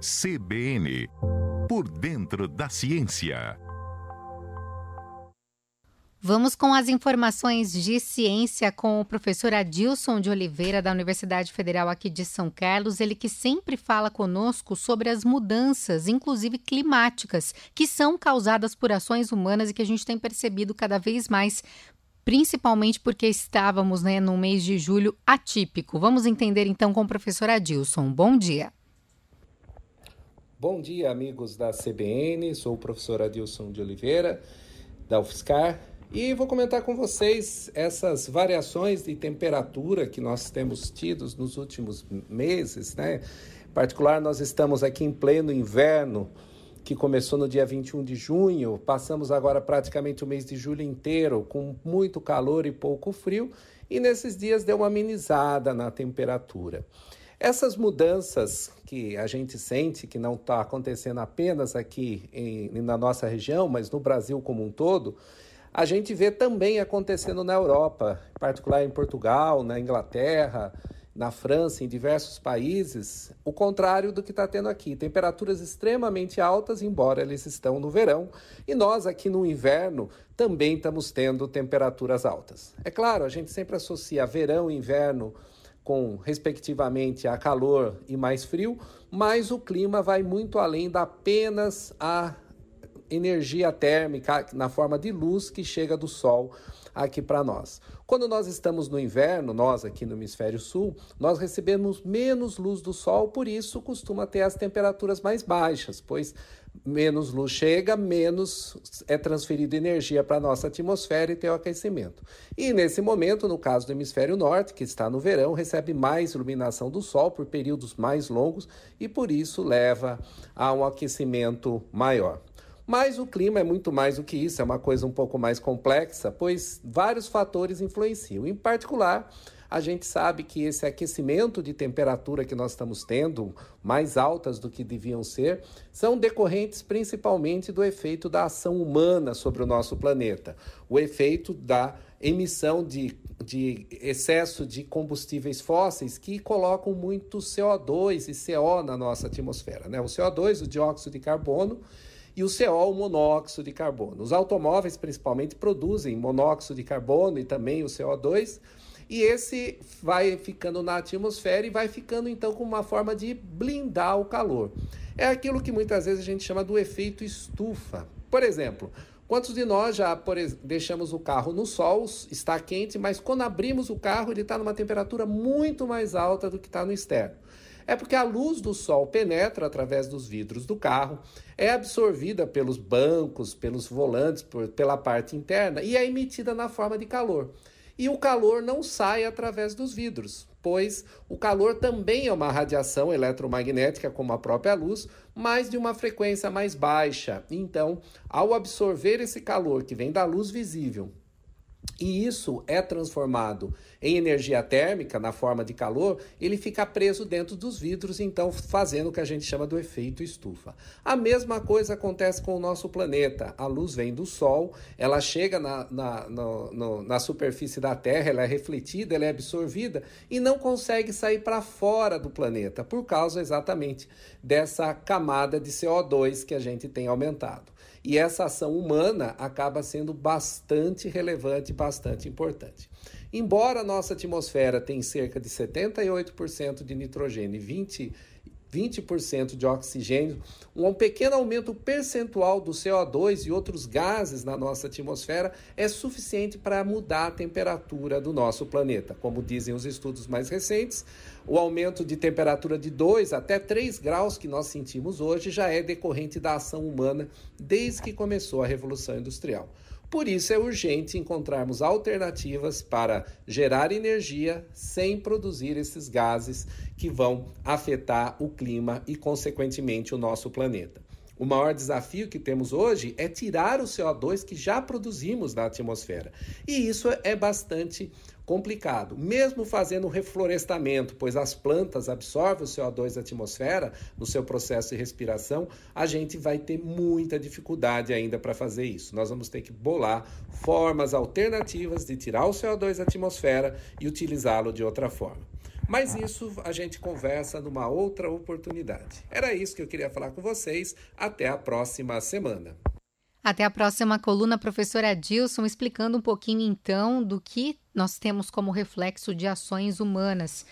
CBN Por dentro da ciência. Vamos com as informações de ciência com o professor Adilson de Oliveira, da Universidade Federal aqui de São Carlos. Ele que sempre fala conosco sobre as mudanças, inclusive climáticas, que são causadas por ações humanas e que a gente tem percebido cada vez mais, principalmente porque estávamos né, no mês de julho atípico. Vamos entender então com o professor Adilson. Bom dia. Bom dia, amigos da CBN. Sou o professor Adilson de Oliveira, da UFSCar e vou comentar com vocês essas variações de temperatura que nós temos tido nos últimos meses, né? Em particular, nós estamos aqui em pleno inverno, que começou no dia 21 de junho, passamos agora praticamente o mês de julho inteiro com muito calor e pouco frio, e nesses dias deu uma amenizada na temperatura. Essas mudanças que a gente sente, que não está acontecendo apenas aqui em, na nossa região, mas no Brasil como um todo, a gente vê também acontecendo na Europa, em particular em Portugal, na Inglaterra, na França, em diversos países, o contrário do que está tendo aqui. Temperaturas extremamente altas, embora eles estão no verão, e nós aqui no inverno também estamos tendo temperaturas altas. É claro, a gente sempre associa verão e inverno com, respectivamente, a calor e mais frio, mas o clima vai muito além da apenas a energia térmica na forma de luz que chega do Sol aqui para nós. Quando nós estamos no inverno, nós aqui no hemisfério sul, nós recebemos menos luz do Sol, por isso costuma ter as temperaturas mais baixas, pois menos luz chega, menos é transferida energia para a nossa atmosfera e tem o aquecimento. E nesse momento, no caso do hemisfério norte, que está no verão, recebe mais iluminação do Sol por períodos mais longos e por isso leva a um aquecimento maior. Mas o clima é muito mais do que isso, é uma coisa um pouco mais complexa, pois vários fatores influenciam. Em particular, a gente sabe que esse aquecimento de temperatura que nós estamos tendo, mais altas do que deviam ser, são decorrentes principalmente do efeito da ação humana sobre o nosso planeta, o efeito da emissão de, de excesso de combustíveis fósseis que colocam muito CO2 e CO na nossa atmosfera. Né? O CO2, o dióxido de carbono, e o CO, o monóxido de carbono. Os automóveis, principalmente, produzem monóxido de carbono e também o CO2, e esse vai ficando na atmosfera e vai ficando então com uma forma de blindar o calor. É aquilo que muitas vezes a gente chama do efeito estufa. Por exemplo, quantos de nós já por, deixamos o carro no sol, está quente, mas quando abrimos o carro ele está numa temperatura muito mais alta do que está no externo? É porque a luz do sol penetra através dos vidros do carro, é absorvida pelos bancos, pelos volantes, por, pela parte interna e é emitida na forma de calor. E o calor não sai através dos vidros, pois o calor também é uma radiação eletromagnética, como a própria luz, mas de uma frequência mais baixa. Então, ao absorver esse calor que vem da luz visível e isso é transformado em energia térmica na forma de calor, ele fica preso dentro dos vidros, então fazendo o que a gente chama do efeito estufa. A mesma coisa acontece com o nosso planeta. A luz vem do Sol, ela chega na, na, no, no, na superfície da Terra, ela é refletida, ela é absorvida e não consegue sair para fora do planeta, por causa exatamente dessa camada de CO2 que a gente tem aumentado. E essa ação humana acaba sendo bastante relevante, bastante importante. Embora a nossa atmosfera tenha cerca de 78% de nitrogênio e 20 20% de oxigênio, um pequeno aumento percentual do CO2 e outros gases na nossa atmosfera é suficiente para mudar a temperatura do nosso planeta. Como dizem os estudos mais recentes, o aumento de temperatura de 2 até 3 graus que nós sentimos hoje já é decorrente da ação humana desde que começou a Revolução Industrial. Por isso é urgente encontrarmos alternativas para gerar energia sem produzir esses gases que vão afetar o clima e, consequentemente, o nosso planeta. O maior desafio que temos hoje é tirar o CO2 que já produzimos na atmosfera. E isso é bastante complicado, mesmo fazendo reflorestamento, pois as plantas absorvem o CO2 da atmosfera no seu processo de respiração, a gente vai ter muita dificuldade ainda para fazer isso. Nós vamos ter que bolar formas alternativas de tirar o CO2 da atmosfera e utilizá-lo de outra forma. Mas isso a gente conversa numa outra oportunidade. Era isso que eu queria falar com vocês. Até a próxima semana. Até a próxima coluna, professora Dilson, explicando um pouquinho então do que nós temos como reflexo de ações humanas.